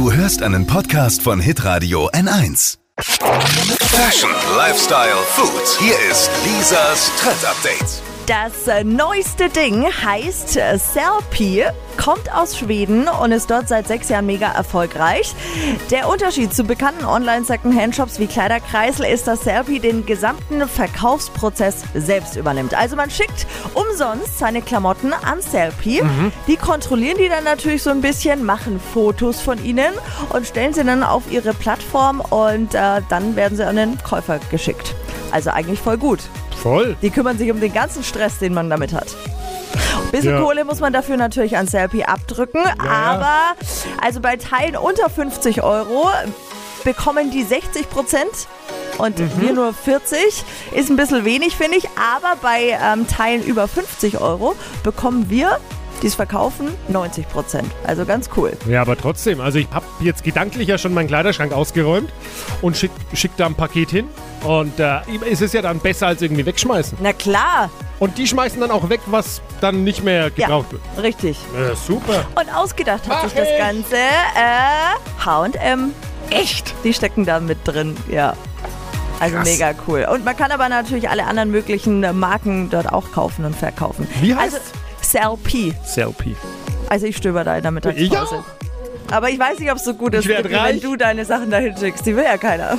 Du hörst einen Podcast von Hitradio N1. Fashion, Lifestyle, Food. Hier ist Lisas Trend Update. Das neueste Ding heißt äh, Selfie, kommt aus Schweden und ist dort seit sechs Jahren mega erfolgreich. Der Unterschied zu bekannten Online-Second-Hand-Shops wie Kleiderkreisel ist, dass Selfie den gesamten Verkaufsprozess selbst übernimmt. Also man schickt umsonst seine Klamotten an Selfie. Die kontrollieren die dann natürlich so ein bisschen, machen Fotos von ihnen und stellen sie dann auf ihre Plattform und äh, dann werden sie an den Käufer geschickt. Also eigentlich voll gut. Voll. Die kümmern sich um den ganzen Stress, den man damit hat. Ein bisschen Ja. Kohle muss man dafür natürlich an Selfie abdrücken, ja. aber also bei Teilen unter 50 Euro bekommen die 60 Prozent und Mhm. wir nur 40. Ist ein bisschen wenig, finde ich, aber bei ähm, Teilen über 50 Euro bekommen wir, die es verkaufen, 90 Prozent. Also ganz cool. Ja, aber trotzdem. Also ich habe jetzt gedanklich ja schon meinen Kleiderschrank ausgeräumt und schick, schick da ein Paket hin. Und äh, es ist ja dann besser als irgendwie wegschmeißen. Na klar, Und die schmeißen dann auch weg, was dann nicht mehr ja, gebraucht wird. richtig. Ja, super. Und ausgedacht hat Mach sich das ich. Ganze äh, H&M. Echt? Die stecken da mit drin, ja. Also Krass. mega cool. Und man kann aber natürlich alle anderen möglichen äh, Marken dort auch kaufen und verkaufen. Wie heißt Also Selfie. Selfie. Also ich stöber da in der Mittagspause. Aber ich weiß nicht, ob es so gut ist, wenn du deine Sachen dahin schickst. Die will ja keiner.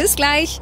Bis gleich.